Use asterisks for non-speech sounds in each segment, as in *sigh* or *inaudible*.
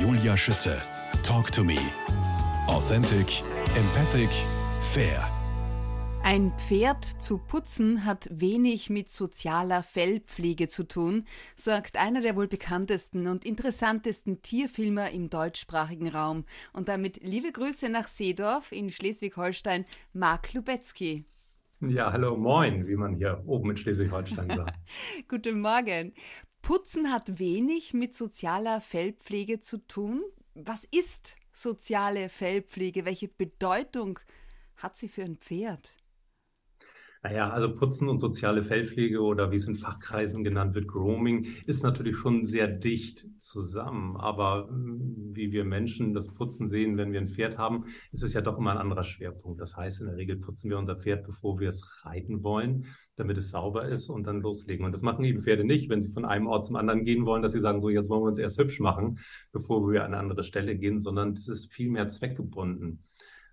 Julia Schütze. Talk to me. Authentic, empathic, fair. Ein Pferd zu putzen hat wenig mit sozialer Fellpflege zu tun, sagt einer der wohl bekanntesten und interessantesten Tierfilmer im deutschsprachigen Raum. Und damit liebe Grüße nach Seedorf in Schleswig-Holstein, Mark Lubetzky. Ja, hallo, moin, wie man hier oben in Schleswig-Holstein sagt. *laughs* Guten Morgen. Putzen hat wenig mit sozialer Fellpflege zu tun. Was ist soziale Fellpflege? Welche Bedeutung hat sie für ein Pferd? Naja, also Putzen und soziale Fellpflege oder wie es in Fachkreisen genannt wird, Grooming, ist natürlich schon sehr dicht zusammen. Aber hm, wie wir Menschen das Putzen sehen, wenn wir ein Pferd haben, ist es ja doch immer ein anderer Schwerpunkt. Das heißt, in der Regel putzen wir unser Pferd, bevor wir es reiten wollen, damit es sauber ist und dann loslegen. Und das machen eben Pferde nicht, wenn sie von einem Ort zum anderen gehen wollen, dass sie sagen, so jetzt wollen wir uns erst hübsch machen, bevor wir an eine andere Stelle gehen, sondern es ist viel mehr zweckgebunden.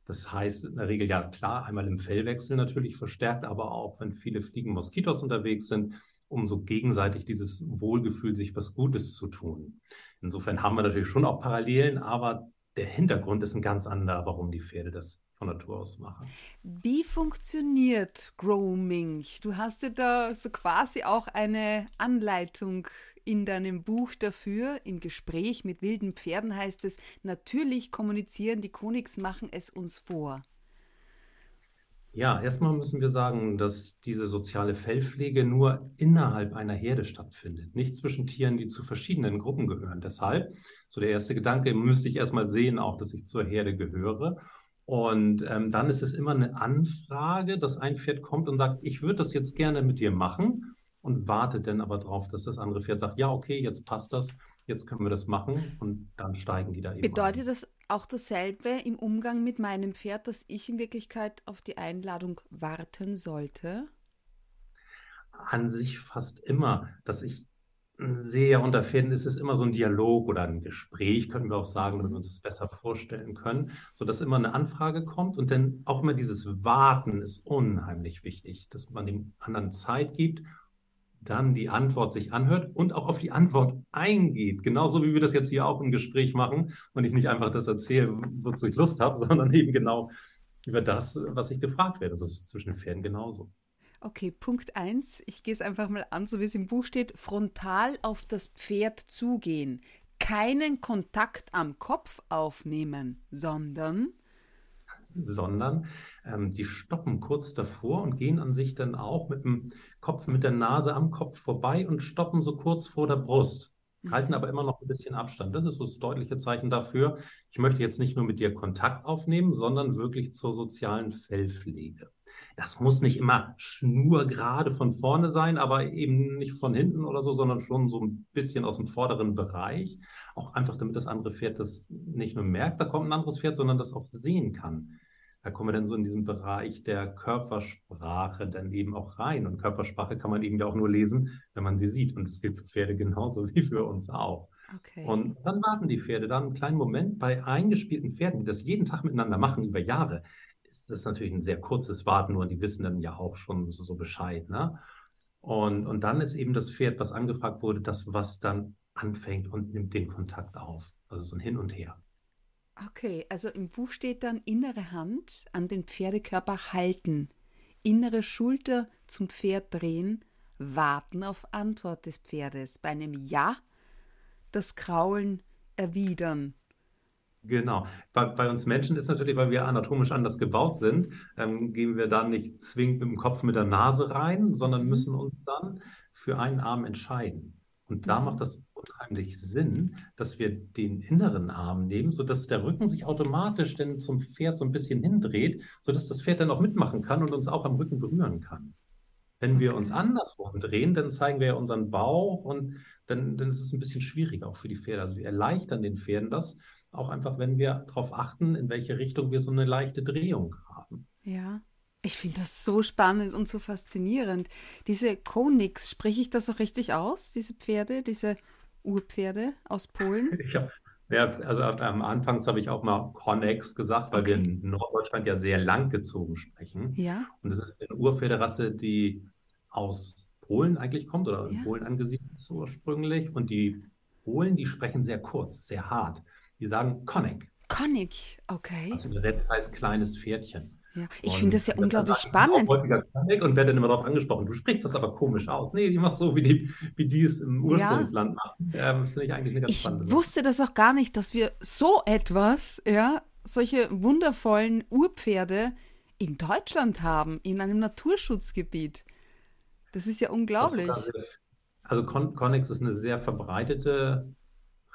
Das heißt in der Regel ja klar, einmal im Fellwechsel natürlich verstärkt, aber auch wenn viele Fliegen Moskitos unterwegs sind, um so gegenseitig dieses Wohlgefühl, sich was Gutes zu tun. Insofern haben wir natürlich schon auch Parallelen, aber der Hintergrund ist ein ganz anderer, warum die Pferde das von Natur aus machen. Wie funktioniert Grooming? Du hast ja da so quasi auch eine Anleitung in deinem Buch dafür. Im Gespräch mit wilden Pferden heißt es, natürlich kommunizieren, die Konigs machen es uns vor. Ja, erstmal müssen wir sagen, dass diese soziale Fellpflege nur innerhalb einer Herde stattfindet, nicht zwischen Tieren, die zu verschiedenen Gruppen gehören. Deshalb, so der erste Gedanke, müsste ich erstmal sehen, auch, dass ich zur Herde gehöre. Und ähm, dann ist es immer eine Anfrage, dass ein Pferd kommt und sagt, ich würde das jetzt gerne mit dir machen und wartet dann aber darauf, dass das andere Pferd sagt, ja, okay, jetzt passt das, jetzt können wir das machen und dann steigen die da eben. Bedeutet ein. das auch dasselbe im Umgang mit meinem Pferd, dass ich in Wirklichkeit auf die Einladung warten sollte? An sich fast immer, dass ich sehe, unter Pferden ist es immer so ein Dialog oder ein Gespräch, können wir auch sagen, damit wir uns das besser vorstellen können, sodass immer eine Anfrage kommt und dann auch immer dieses Warten ist unheimlich wichtig, dass man dem anderen Zeit gibt dann die Antwort sich anhört und auch auf die Antwort eingeht. Genauso wie wir das jetzt hier auch im Gespräch machen und ich nicht einfach das erzähle, wozu ich Lust habe, *laughs* sondern eben genau über das, was ich gefragt werde. Das ist zwischen den Pferden genauso. Okay, Punkt 1. Ich gehe es einfach mal an, so wie es im Buch steht. Frontal auf das Pferd zugehen. Keinen Kontakt am Kopf aufnehmen, sondern sondern ähm, die stoppen kurz davor und gehen an sich dann auch mit dem Kopf, mit der Nase am Kopf vorbei und stoppen so kurz vor der Brust, mhm. halten aber immer noch ein bisschen Abstand. Das ist so das deutliche Zeichen dafür, ich möchte jetzt nicht nur mit dir Kontakt aufnehmen, sondern wirklich zur sozialen Fellpflege. Das muss nicht immer schnurgerade von vorne sein, aber eben nicht von hinten oder so, sondern schon so ein bisschen aus dem vorderen Bereich. Auch einfach, damit das andere Pferd das nicht nur merkt, da kommt ein anderes Pferd, sondern das auch sehen kann. Da kommen wir dann so in diesen Bereich der Körpersprache dann eben auch rein. Und Körpersprache kann man eben ja auch nur lesen, wenn man sie sieht. Und das gilt für Pferde genauso *laughs* wie für uns auch. Okay. Und dann warten die Pferde dann einen kleinen Moment. Bei eingespielten Pferden, die das jeden Tag miteinander machen, über Jahre, ist das natürlich ein sehr kurzes Warten und die wissen dann ja auch schon so, so Bescheid. Ne? Und, und dann ist eben das Pferd, was angefragt wurde, das, was dann anfängt und nimmt den Kontakt auf. Also so ein Hin und Her. Okay, also im Buch steht dann innere Hand an den Pferdekörper halten, innere Schulter zum Pferd drehen, warten auf Antwort des Pferdes. Bei einem Ja das Kraulen erwidern. Genau. Bei, bei, uns Menschen ist natürlich, weil wir anatomisch anders gebaut sind, ähm, gehen wir da nicht zwingend mit dem Kopf mit der Nase rein, sondern mhm. müssen uns dann für einen Arm entscheiden. Und da mhm. macht das unheimlich Sinn, dass wir den inneren Arm nehmen, sodass der Rücken sich automatisch dann zum Pferd so ein bisschen hindreht, sodass das Pferd dann auch mitmachen kann und uns auch am Rücken berühren kann. Wenn wir uns andersrum drehen, dann zeigen wir ja unseren Bauch und dann, dann ist es ein bisschen schwieriger auch für die Pferde. Also wir erleichtern den Pferden das, auch einfach, wenn wir darauf achten, in welche Richtung wir so eine leichte Drehung haben. Ja. Ich finde das so spannend und so faszinierend. Diese Konix, spreche ich das auch richtig aus, diese Pferde, diese Urpferde aus Polen? *laughs* Ja, ja also am Anfang habe ich auch mal Connex gesagt, weil okay. wir in Norddeutschland ja sehr langgezogen sprechen. Ja. Und das ist eine Urpferderasse, die aus Polen eigentlich kommt oder in ja. Polen angesiedelt ist ursprünglich und die Polen, die sprechen sehr kurz, sehr hart. Die sagen Konek. Konik, okay. Also übersetzt heißt kleines Pferdchen. Ja, ich finde das ja unglaublich spannend. Und werde dann immer darauf angesprochen. Du sprichst das aber komisch aus. Nee, die machst so, wie die, wie die es im Ursprungsland ja. machen. Ähm, das finde ich eigentlich eine ganz ich spannende Ich wusste das auch gar nicht, dass wir so etwas, ja, solche wundervollen Urpferde in Deutschland haben, in einem Naturschutzgebiet. Das ist ja unglaublich. Also Con Connex ist eine sehr verbreitete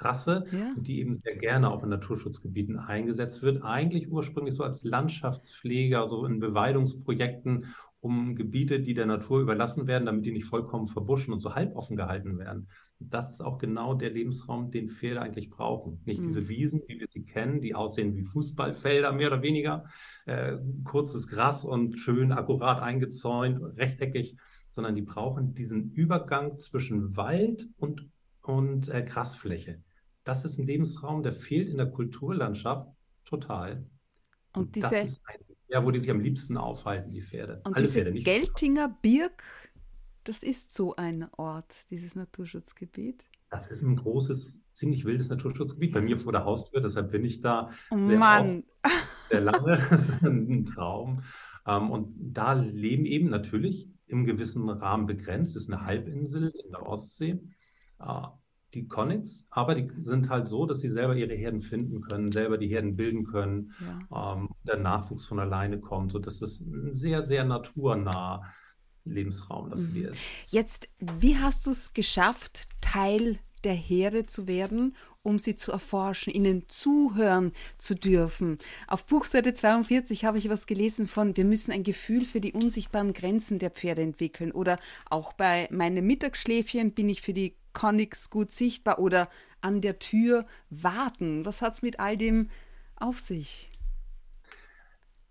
Rasse, ja. die eben sehr gerne auch in Naturschutzgebieten eingesetzt wird. Eigentlich ursprünglich so als Landschaftspfleger, so in Beweidungsprojekten, um Gebiete, die der Natur überlassen werden, damit die nicht vollkommen verbuschen und so halboffen gehalten werden. das ist auch genau der Lebensraum, den Pferde eigentlich brauchen. Nicht mhm. diese Wiesen, wie wir sie kennen, die aussehen wie Fußballfelder mehr oder weniger, äh, kurzes Gras und schön akkurat eingezäunt, rechteckig, sondern die brauchen diesen Übergang zwischen Wald und, und äh, Grasfläche das ist ein Lebensraum, der fehlt in der Kulturlandschaft total. Und, und diese, ein, ja, wo die sich am liebsten aufhalten, die Pferde. Und Alle diese Pferde, nicht Geltinger Birk, das ist so ein Ort, dieses Naturschutzgebiet. Das ist ein großes, ziemlich wildes Naturschutzgebiet bei mir vor der Haustür, deshalb bin ich da oh, sehr, Mann. sehr *laughs* lange. *laughs* Das ist ein Traum. Ähm, und da leben eben natürlich im gewissen Rahmen begrenzt, das ist eine Halbinsel in der Ostsee. Die Connets, aber die sind halt so, dass sie selber ihre Herden finden können, selber die Herden bilden können, ja. ähm, der Nachwuchs von alleine kommt, sodass das ein sehr, sehr naturnah Lebensraum dafür mhm. ist. Jetzt, wie hast du es geschafft, Teil der Herde zu werden, um sie zu erforschen, ihnen zuhören zu dürfen. Auf Buchseite 42 habe ich was gelesen von, wir müssen ein Gefühl für die unsichtbaren Grenzen der Pferde entwickeln. Oder auch bei meinem Mittagsschläfchen bin ich für die Konix gut sichtbar oder an der Tür warten. Was hat es mit all dem auf sich?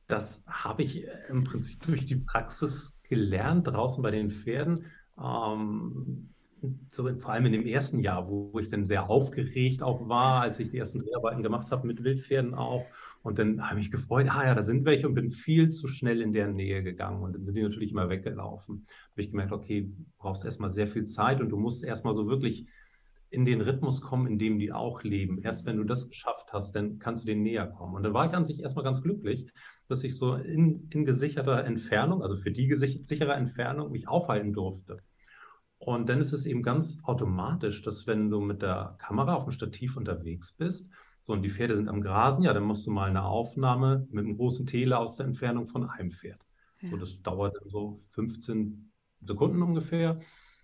Das habe ich äh, im Prinzip durch die Praxis gelernt, draußen bei den Pferden. Ähm, so vor allem in dem ersten Jahr, wo, wo ich dann sehr aufgeregt auch war, als ich die ersten Dreharbeiten gemacht habe mit Wildpferden auch. Und dann habe ich mich gefreut, ah ja, da sind welche und bin viel zu schnell in deren Nähe gegangen. Und dann sind die natürlich immer weggelaufen. Habe ich gemerkt, okay, brauchst erstmal sehr viel Zeit und du musst erstmal so wirklich in den Rhythmus kommen, in dem die auch leben. Erst wenn du das geschafft hast, dann kannst du denen näher kommen. Und dann war ich an sich erstmal ganz glücklich, dass ich so in, in gesicherter Entfernung, also für die sichere Entfernung, mich aufhalten durfte. Und dann ist es eben ganz automatisch, dass wenn du mit der Kamera auf dem Stativ unterwegs bist, so und die Pferde sind am Grasen, ja, dann machst du mal eine Aufnahme mit einem großen Tele aus der Entfernung von einem Pferd. Ja. So, das dauert dann so 15 Sekunden ungefähr.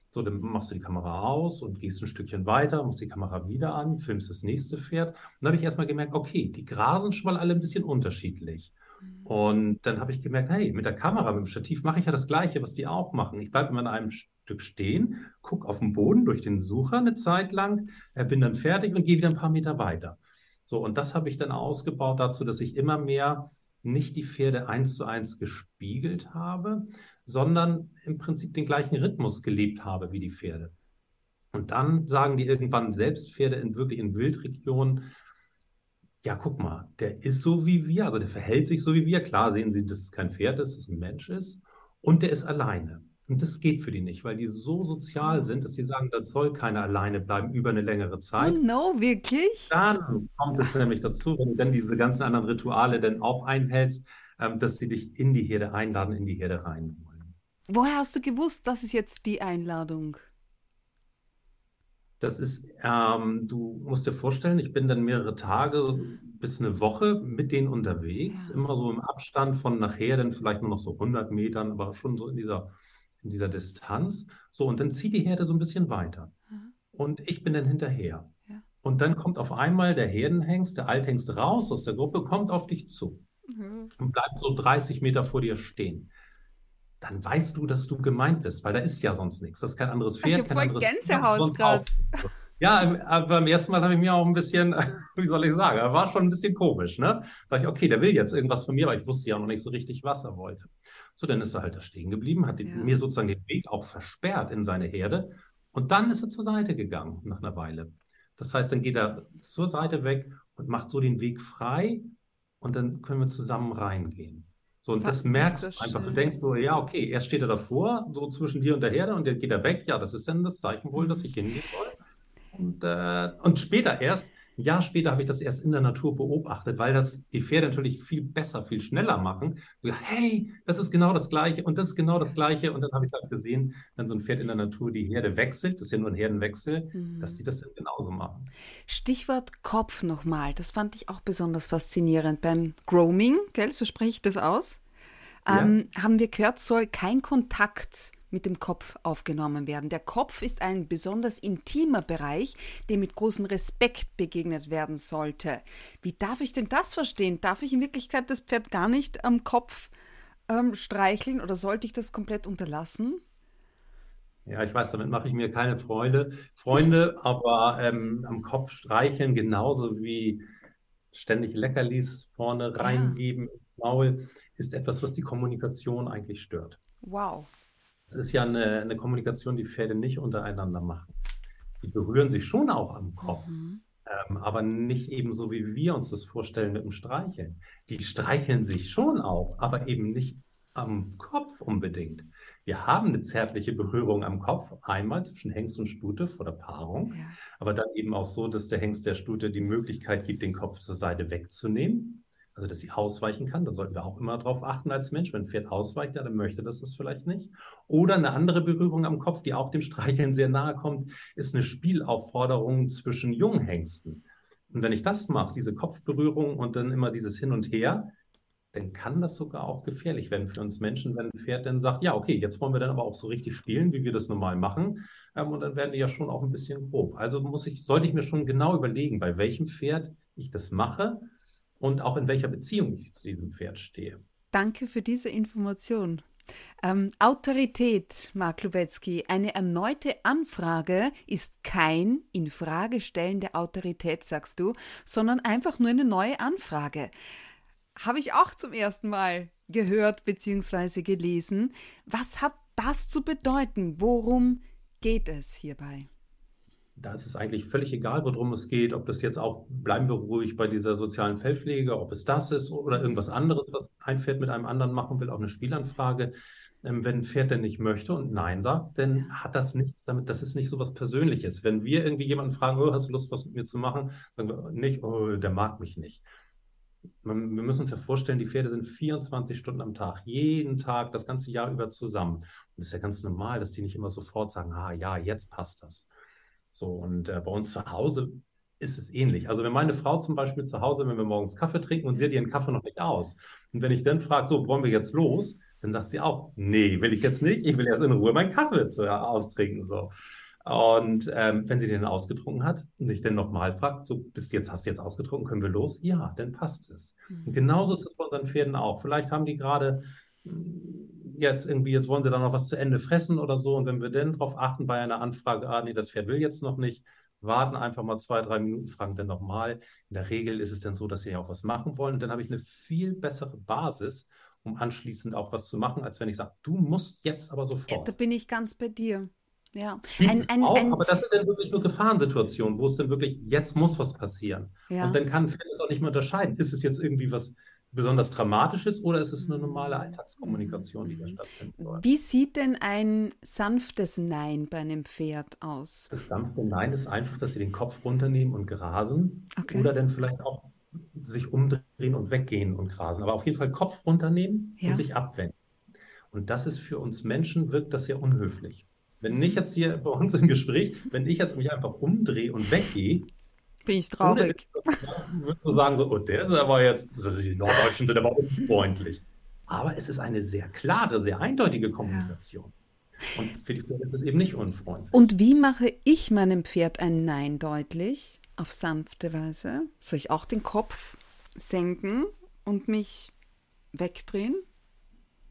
So, dann machst du die Kamera aus und gehst ein Stückchen weiter, machst die Kamera wieder an, filmst das nächste Pferd. Und dann habe ich erstmal gemerkt, okay, die grasen schon mal alle ein bisschen unterschiedlich. Mhm. Und dann habe ich gemerkt, hey, mit der Kamera, mit dem Stativ mache ich ja das Gleiche, was die auch machen. Ich bleibe immer an einem Stück stehen, gucke auf den Boden durch den Sucher eine Zeit lang, äh, bin dann fertig und gehe wieder ein paar Meter weiter. So, und das habe ich dann ausgebaut dazu, dass ich immer mehr nicht die Pferde eins zu eins gespiegelt habe, sondern im Prinzip den gleichen Rhythmus gelebt habe wie die Pferde. Und dann sagen die irgendwann selbst Pferde in wirklich in Wildregionen, ja, guck mal, der ist so wie wir, also der verhält sich so wie wir. Klar sehen sie, dass es kein Pferd ist, dass es ein Mensch ist. Und der ist alleine. Und das geht für die nicht, weil die so sozial sind, dass die sagen, da soll keiner alleine bleiben über eine längere Zeit. Oh no, wirklich? Dann kommt es nämlich dazu, wenn du dann diese ganzen anderen Rituale dann auch einhältst, ähm, dass sie dich in die Herde einladen, in die Herde reinholen. Woher hast du gewusst, das ist jetzt die Einladung? Das ist, ähm, du musst dir vorstellen, ich bin dann mehrere Tage bis eine Woche mit denen unterwegs, ja. immer so im Abstand von nachher dann vielleicht nur noch so 100 Metern, aber schon so in dieser in dieser Distanz. So, und dann zieht die Herde so ein bisschen weiter. Mhm. Und ich bin dann hinterher. Ja. Und dann kommt auf einmal der Herdenhengst, der Althengst raus aus der Gruppe, kommt auf dich zu mhm. und bleibt so 30 Meter vor dir stehen. Dann weißt du, dass du gemeint bist, weil da ist ja sonst nichts. Das ist kein anderes Pferd, ich kein anderes Gänsehaut gerade. Ja, aber beim ersten Mal habe ich mir auch ein bisschen, *laughs* wie soll ich sagen, war schon ein bisschen komisch. Ne? Da ich, okay, der will jetzt irgendwas von mir, aber ich wusste ja noch nicht so richtig, was er wollte. So, dann ist er halt da stehen geblieben, hat ja. mir sozusagen den Weg auch versperrt in seine Herde. Und dann ist er zur Seite gegangen nach einer Weile. Das heißt, dann geht er zur Seite weg und macht so den Weg frei und dann können wir zusammen reingehen. So, und das merkst du einfach. Du denkst so, ja, okay, erst steht er davor, so zwischen dir und der Herde und dann geht er weg. Ja, das ist dann das Zeichen wohl, dass ich hingehen soll. Und, äh, und später erst, ein Jahr später habe ich das erst in der Natur beobachtet, weil das die Pferde natürlich viel besser, viel schneller machen. Und ich, hey, das ist genau das Gleiche und das ist genau das Gleiche. Und dann habe ich halt gesehen, wenn so ein Pferd in der Natur die Herde wechselt, das ist ja nur ein Herdenwechsel, mhm. dass die das dann genauso machen. Stichwort Kopf nochmal, das fand ich auch besonders faszinierend beim Grooming, gell, so spreche ich das aus. Ähm, ja. Haben wir gehört, soll kein Kontakt mit dem Kopf aufgenommen werden. Der Kopf ist ein besonders intimer Bereich, dem mit großem Respekt begegnet werden sollte. Wie darf ich denn das verstehen? Darf ich in Wirklichkeit das Pferd gar nicht am Kopf ähm, streicheln oder sollte ich das komplett unterlassen? Ja, ich weiß, damit mache ich mir keine Freude, Freunde, aber ähm, am Kopf streicheln genauso wie ständig Leckerlis vorne reingeben ja. ins Maul ist etwas, was die Kommunikation eigentlich stört. Wow. Das ist ja eine, eine Kommunikation, die Pferde nicht untereinander machen. Die berühren sich schon auch am Kopf, mhm. ähm, aber nicht eben so, wie wir uns das vorstellen mit dem Streicheln. Die streicheln sich schon auch, aber eben nicht am Kopf unbedingt. Wir haben eine zärtliche Berührung am Kopf, einmal zwischen Hengst und Stute vor der Paarung, ja. aber dann eben auch so, dass der Hengst der Stute die Möglichkeit gibt, den Kopf zur Seite wegzunehmen also, dass sie ausweichen kann. Da sollten wir auch immer darauf achten als Mensch. Wenn ein Pferd ausweicht, ja, dann möchte das das vielleicht nicht. Oder eine andere Berührung am Kopf, die auch dem Streicheln sehr nahe kommt, ist eine Spielaufforderung zwischen Junghengsten. Und wenn ich das mache, diese Kopfberührung und dann immer dieses Hin und Her, dann kann das sogar auch gefährlich werden für uns Menschen, wenn ein Pferd dann sagt, ja, okay, jetzt wollen wir dann aber auch so richtig spielen, wie wir das normal machen. Ähm, und dann werden die ja schon auch ein bisschen grob. Also muss ich, sollte ich mir schon genau überlegen, bei welchem Pferd ich das mache und auch in welcher Beziehung ich zu diesem Pferd stehe. Danke für diese Information. Ähm, Autorität, Mark Lubetzky. Eine erneute Anfrage ist kein Infragestellen der Autorität, sagst du, sondern einfach nur eine neue Anfrage. Habe ich auch zum ersten Mal gehört bzw. gelesen. Was hat das zu bedeuten? Worum geht es hierbei? Da ist es eigentlich völlig egal, worum es geht, ob das jetzt auch, bleiben wir ruhig bei dieser sozialen Fellpflege, ob es das ist oder irgendwas anderes, was ein Pferd mit einem anderen machen will, auch eine Spielanfrage. Ähm, wenn ein Pferd denn nicht möchte und Nein sagt, dann hat das nichts damit, das ist nicht so was Persönliches. Wenn wir irgendwie jemanden fragen, oh, hast du Lust, was mit mir zu machen, sagen wir nicht, oh, der mag mich nicht. wir müssen uns ja vorstellen, die Pferde sind 24 Stunden am Tag, jeden Tag, das ganze Jahr über zusammen. Und es ist ja ganz normal, dass die nicht immer sofort sagen, ah ja, jetzt passt das. So, und äh, bei uns zu Hause ist es ähnlich. Also wenn meine Frau zum Beispiel zu Hause, wenn wir morgens Kaffee trinken und sie hat ihren Kaffee noch nicht aus. Und wenn ich dann frage, so, wollen wir jetzt los? Dann sagt sie auch, nee, will ich jetzt nicht. Ich will erst in Ruhe meinen Kaffee zu, ja, austrinken. So. Und ähm, wenn sie den ausgetrunken hat und ich dann nochmal fragt, so bis jetzt hast du jetzt ausgetrunken, können wir los? Ja, dann passt es. Mhm. Und genauso ist es bei unseren Pferden auch. Vielleicht haben die gerade jetzt irgendwie, jetzt wollen sie dann noch was zu Ende fressen oder so. Und wenn wir dann darauf achten bei einer Anfrage, ah, nee, das Pferd will jetzt noch nicht, warten einfach mal zwei, drei Minuten, fragen dann nochmal. In der Regel ist es dann so, dass sie ja auch was machen wollen. Und dann habe ich eine viel bessere Basis, um anschließend auch was zu machen, als wenn ich sage, du musst jetzt aber sofort. Da bin ich ganz bei dir. Ja, ein, ein, auch, ein, aber das sind dann wirklich nur Gefahrensituationen, wo es dann wirklich, jetzt muss was passieren. Ja. Und dann kann ein Pferd es auch nicht mehr unterscheiden. Ist es jetzt irgendwie was besonders dramatisch ist oder ist es eine normale Alltagskommunikation, die da stattfinden soll? Wie sieht denn ein sanftes Nein bei einem Pferd aus? Das sanfte Nein ist einfach, dass sie den Kopf runternehmen und grasen okay. oder dann vielleicht auch sich umdrehen und weggehen und grasen. Aber auf jeden Fall Kopf runternehmen ja. und sich abwenden. Und das ist für uns Menschen, wirkt das sehr unhöflich. Wenn ich jetzt hier bei uns im Gespräch, wenn ich jetzt mich einfach umdrehe und weggehe, bin ich traurig. Würde so sagen, so, oh, der ist aber jetzt, also die Norddeutschen sind aber unfreundlich. Aber es ist eine sehr klare, sehr eindeutige Kommunikation. Ja. Und für die Pferde ist es eben nicht unfreundlich. Und wie mache ich meinem Pferd ein Nein deutlich? Auf sanfte Weise? Soll ich auch den Kopf senken und mich wegdrehen?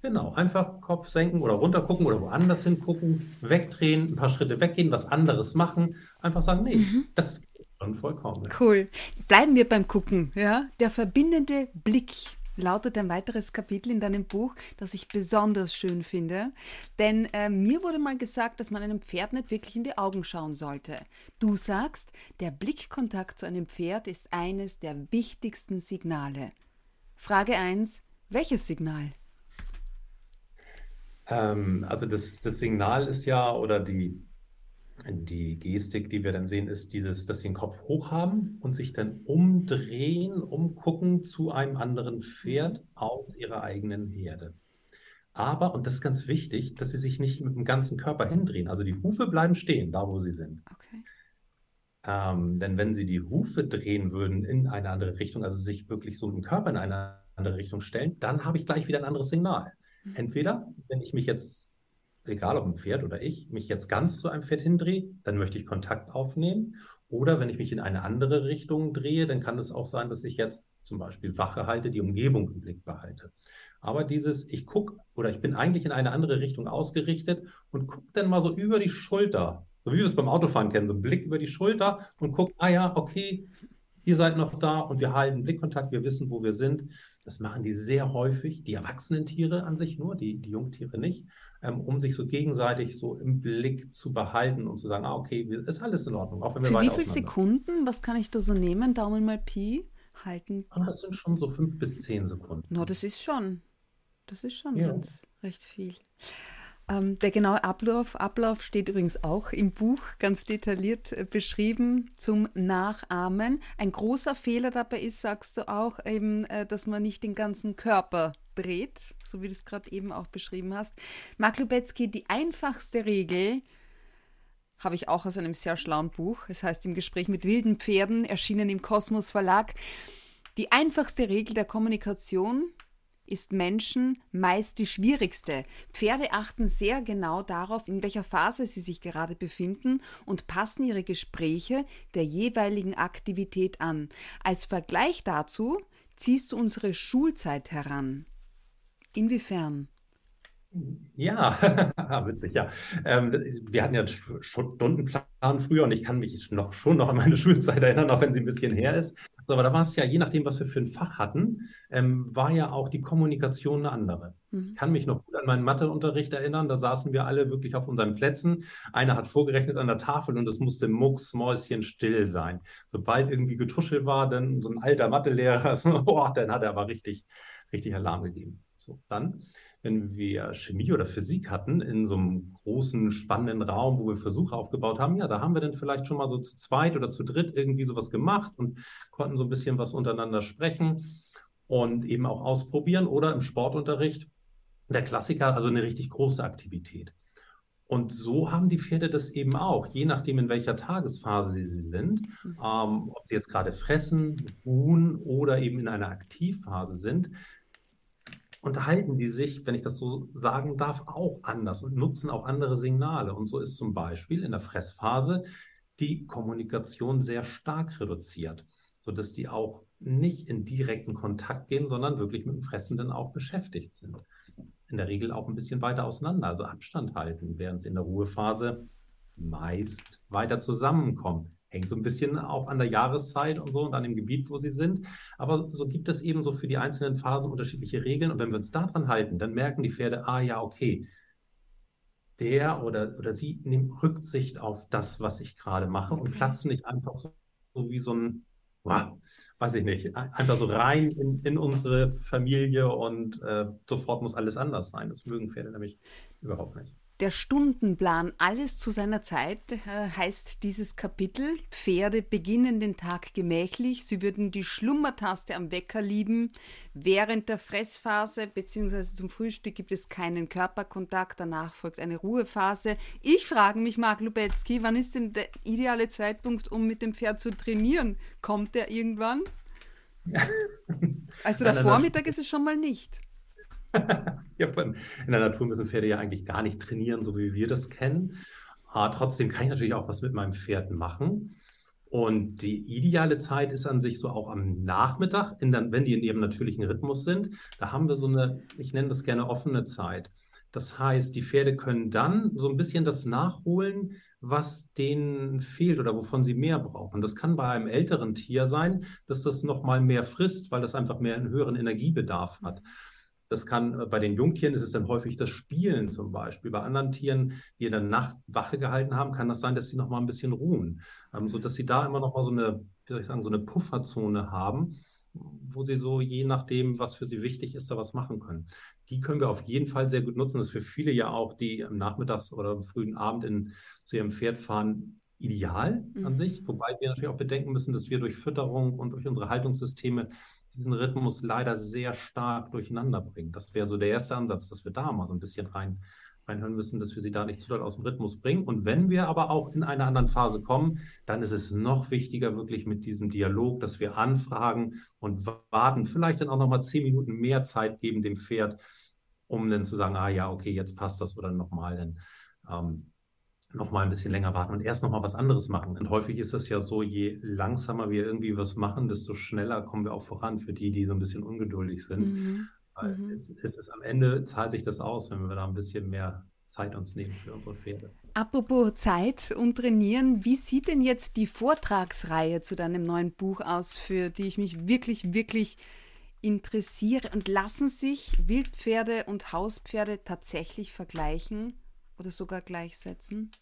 Genau, einfach Kopf senken oder runtergucken oder woanders hingucken, wegdrehen, ein paar Schritte weggehen, was anderes machen. Einfach sagen, nee, mhm. das Schon vollkommen. Cool. Bleiben wir beim Gucken. Ja? Der verbindende Blick lautet ein weiteres Kapitel in deinem Buch, das ich besonders schön finde. Denn äh, mir wurde mal gesagt, dass man einem Pferd nicht wirklich in die Augen schauen sollte. Du sagst, der Blickkontakt zu einem Pferd ist eines der wichtigsten Signale. Frage 1. Welches Signal? Ähm, also das, das Signal ist ja, oder die, Die Gestik, die wir dann sehen, ist dieses, dass sie den Kopf hoch haben und sich dann umdrehen, umgucken zu einem anderen Pferd aus ihrer eigenen Herde. Aber, und das ist ganz wichtig, dass sie sich nicht mit dem ganzen Körper hindrehen. Also die Hufe bleiben stehen, da wo sie sind. Okay. Ähm, denn wenn sie die Hufe drehen würden in eine andere Richtung, also sich wirklich so mit dem Körper in eine andere Richtung stellen, dann habe ich gleich wieder ein anderes Signal. Mhm. Entweder, wenn ich mich jetzt egal ob ein Pferd oder ich, mich jetzt ganz zu einem Pferd hindrehe, dann möchte ich Kontakt aufnehmen. Oder wenn ich mich in eine andere Richtung drehe, dann kann es auch sein, dass ich jetzt zum Beispiel Wache halte, die Umgebung im Blick behalte. Aber dieses, ich gucke oder ich bin eigentlich in eine andere Richtung ausgerichtet und gucke dann mal so über die Schulter, so wie wir es beim Autofahren kennen, so einen Blick über die Schulter und gucke, ah ja, okay, ihr seid noch da und wir halten Blickkontakt, wir wissen, wo wir sind. Das machen die sehr häufig, die erwachsenen Tiere an sich nur, die, die Jungtiere nicht ähm, um sich so gegenseitig so im Blick zu behalten und zu sagen, ah, okay, ist alles in Ordnung, auch wenn wir Für wie viele Sekunden, was kann ich da so nehmen, Daumen mal Pi, halten? Ah, das sind schon so fünf bis zehn Sekunden. Na, no, das ist schon, das ist schon ja. ganz recht viel. Ähm, der genaue Ablauf, Ablauf steht übrigens auch im Buch ganz detailliert äh, beschrieben zum Nachahmen. Ein großer Fehler dabei ist, sagst du auch, eben, äh, dass man nicht den ganzen Körper dreht, so wie du es gerade eben auch beschrieben hast. Mark Lubetzky, die einfachste Regel, habe ich auch aus einem sehr schlauen Buch. Es heißt Im Gespräch mit wilden Pferden, erschienen im Kosmos Verlag. Die einfachste Regel der Kommunikation ist Menschen meist die schwierigste. Pferde achten sehr genau darauf, in welcher Phase sie sich gerade befinden und passen ihre Gespräche der jeweiligen Aktivität an. Als Vergleich dazu ziehst du unsere Schulzeit heran. Inwiefern? Ja, *laughs* witzig, ja. Ähm, wir hatten ja einen Stundenplan früher und ich kann mich noch, schon noch an meine *laughs* Schulzeit erinnern, auch wenn sie ein bisschen her ist. Aber da war es ja, je nachdem, was wir für ein Fach hatten, ähm, war ja auch die Kommunikation eine andere. Mhm. Ich kann mich noch gut an meinen Matheunterricht erinnern, da saßen wir alle wirklich auf unseren Plätzen. Einer hat vorgerechnet an der Tafel und es musste mucksmäuschen still sein. Sobald irgendwie getuschelt war, dann so ein alter Mathelehrer, *laughs* so, oh, dann hat er aber richtig, richtig Alarm gegeben. So, dann wenn wir Chemie oder Physik hatten, in so einem großen, spannenden Raum, wo wir Versuche aufgebaut haben, ja, da haben wir dann vielleicht schon mal so zu zweit oder zu dritt irgendwie sowas gemacht und konnten so ein bisschen was untereinander sprechen und eben auch ausprobieren oder im Sportunterricht der Klassiker, also eine richtig große Aktivität. Und so haben die Pferde das eben auch, je nachdem, in welcher Tagesphase sie sind, mhm. ähm, ob sie jetzt gerade fressen, ruhen oder eben in einer Aktivphase sind, unterhalten die sich, wenn ich das so sagen darf, auch anders und nutzen auch andere Signale. Und so ist zum Beispiel in der Fressphase die Kommunikation sehr stark reduziert, sodass die auch nicht in direkten Kontakt gehen, sondern wirklich mit dem Fressenden auch beschäftigt sind. In der Regel auch ein bisschen weiter auseinander, also Abstand halten, während sie in der Ruhephase meist weiter zusammenkommen. Hängt so ein bisschen auch an der Jahreszeit und so und an dem Gebiet, wo sie sind. Aber so gibt es eben so für die einzelnen Phasen unterschiedliche Regeln. Und wenn wir uns daran halten, dann merken die Pferde, ah ja, okay, der oder, oder sie nimmt Rücksicht auf das, was ich gerade mache und platzen nicht einfach so, so wie so ein, wow, weiß ich nicht, einfach so rein in, in unsere Familie und äh, sofort muss alles anders sein. Das mögen Pferde nämlich überhaupt nicht. Der Stundenplan, alles zu seiner Zeit, äh, heißt dieses Kapitel. Pferde beginnen den Tag gemächlich. Sie würden die Schlummertaste am Wecker lieben. Während der Fressphase bzw. zum Frühstück gibt es keinen Körperkontakt. Danach folgt eine Ruhephase. Ich frage mich, Marc Lubetzky, wann ist denn der ideale Zeitpunkt, um mit dem Pferd zu trainieren? Kommt *laughs* der irgendwann? Also der Vormittag ist es schon mal nicht. *laughs* ja, in der Natur müssen Pferde ja eigentlich gar nicht trainieren, so wie wir das kennen. Aber trotzdem kann ich natürlich auch was mit meinem Pferd machen. Und die ideale Zeit ist an sich so auch am Nachmittag, der, wenn die in ihrem natürlichen Rhythmus sind. Da haben wir so eine, ich nenne das gerne offene Zeit. Das heißt, die Pferde können dann so ein bisschen das nachholen, was denen fehlt oder wovon sie mehr brauchen. Das kann bei einem älteren Tier sein, dass das nochmal mehr frisst, weil das einfach mehr einen höheren Energiebedarf hat. Das kann äh, bei den Jungtieren ist es dann häufig das Spielen zum Beispiel. Bei anderen Tieren, die in der Nacht Wache gehalten haben, kann das sein, dass sie noch mal ein bisschen ruhen, ähm, sodass sie da immer noch mal so eine, wie soll ich sagen, so eine Pufferzone haben, wo sie so je nachdem, was für sie wichtig ist, da was machen können. Die können wir auf jeden Fall sehr gut nutzen. Das ist für viele ja auch, die am Nachmittags oder am frühen Abend in, zu ihrem Pferd fahren, ideal mhm. an sich. Wobei wir natürlich auch bedenken müssen, dass wir durch Fütterung und durch unsere Haltungssysteme diesen Rhythmus leider sehr stark durcheinander bringen. Das wäre so der erste Ansatz, dass wir da mal so ein bisschen rein reinhören müssen, dass wir sie da nicht zu doll aus dem Rhythmus bringen. Und wenn wir aber auch in einer anderen Phase kommen, dann ist es noch wichtiger, wirklich mit diesem Dialog, dass wir anfragen und warten, vielleicht dann auch nochmal zehn Minuten mehr Zeit geben dem Pferd, um dann zu sagen, ah ja, okay, jetzt passt das oder nochmal dann ähm, noch ein bisschen länger warten und erst nochmal was anderes machen. Und häufig ist es ja so, je langsamer wir irgendwie was machen, desto schneller kommen wir auch voran für die, die so ein bisschen ungeduldig sind. Mhm. Weil mhm. es, es ist, am Ende zahlt sich das aus, wenn wir da ein bisschen mehr Zeit uns nehmen für unsere Pferde. Apropos Zeit und Trainieren, wie sieht denn jetzt die Vortragsreihe zu deinem neuen Buch aus, für die ich mich wirklich, wirklich interessiere? Und lassen sich Wildpferde und Hauspferde tatsächlich vergleichen oder sogar gleichsetzen?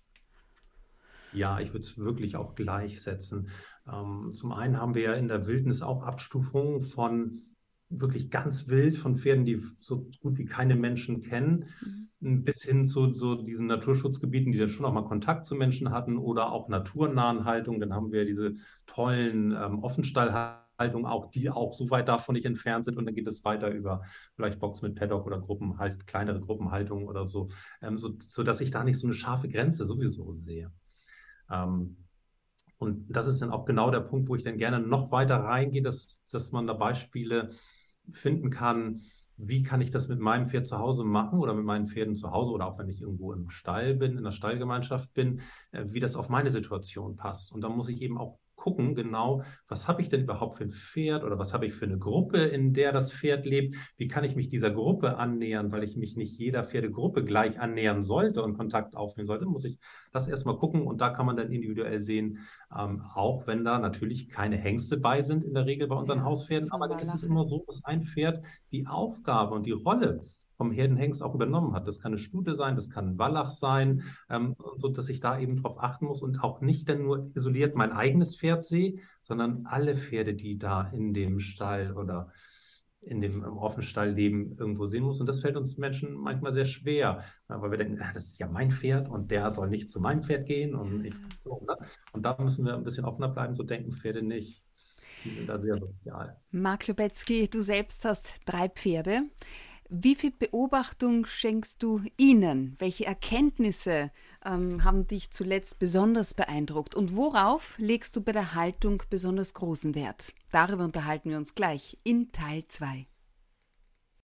Ja, ich würde es wirklich auch gleichsetzen. Ähm, zum einen haben wir ja in der Wildnis auch Abstufungen von wirklich ganz wild von Pferden, die so gut wie keine Menschen kennen, mhm. bis hin zu so diesen Naturschutzgebieten, die dann schon auch mal Kontakt zu Menschen hatten oder auch naturnahen Haltungen. Dann haben wir diese tollen ähm, Offenstallhaltungen, auch die auch so weit davon nicht entfernt sind. Und dann geht es weiter über vielleicht Box mit Paddock oder Gruppen, halt kleinere Gruppenhaltungen oder so, ähm, so, so dass ich da nicht so eine scharfe Grenze sowieso sehe. Ähm, und das ist dann auch genau der Punkt, wo ich dann gerne noch weiter reingehe, dass, dass man da Beispiele finden kann, wie kann ich das mit meinem Pferd zu Hause machen oder mit meinen Pferden zu Hause oder auch wenn ich irgendwo im Stall bin, in der Stallgemeinschaft bin, äh, wie das auf meine Situation passt. Und da muss ich eben auch gucken, genau, was habe ich denn überhaupt für ein Pferd oder was habe ich für eine Gruppe, in der das Pferd lebt? Wie kann ich mich dieser Gruppe annähern, weil ich mich nicht jeder Pferdegruppe gleich annähern sollte und Kontakt aufnehmen sollte, muss ich das erstmal gucken und da kann man dann individuell sehen, ähm, auch wenn da natürlich keine Hengste bei sind in der Regel bei unseren ja, Hauspferden, aber es ist immer so, dass ein Pferd die Aufgabe und die Rolle vom Herdenhengst auch übernommen hat. Das kann eine Stute sein, das kann ein Wallach sein, ähm, so dass ich da eben drauf achten muss und auch nicht dann nur isoliert mein eigenes Pferd sehe, sondern alle Pferde, die da in dem Stall oder in dem Offenstall leben, irgendwo sehen muss. Und das fällt uns Menschen manchmal sehr schwer, weil wir denken, ah, das ist ja mein Pferd und der soll nicht zu meinem Pferd gehen. Und, ich, so, ne? und da müssen wir ein bisschen offener bleiben, so denken Pferde nicht. Die sind da sehr sozial. Mark Lubetzky, du selbst hast drei Pferde. Wie viel Beobachtung schenkst du ihnen? Welche Erkenntnisse ähm, haben dich zuletzt besonders beeindruckt? Und worauf legst du bei der Haltung besonders großen Wert? Darüber unterhalten wir uns gleich in Teil 2.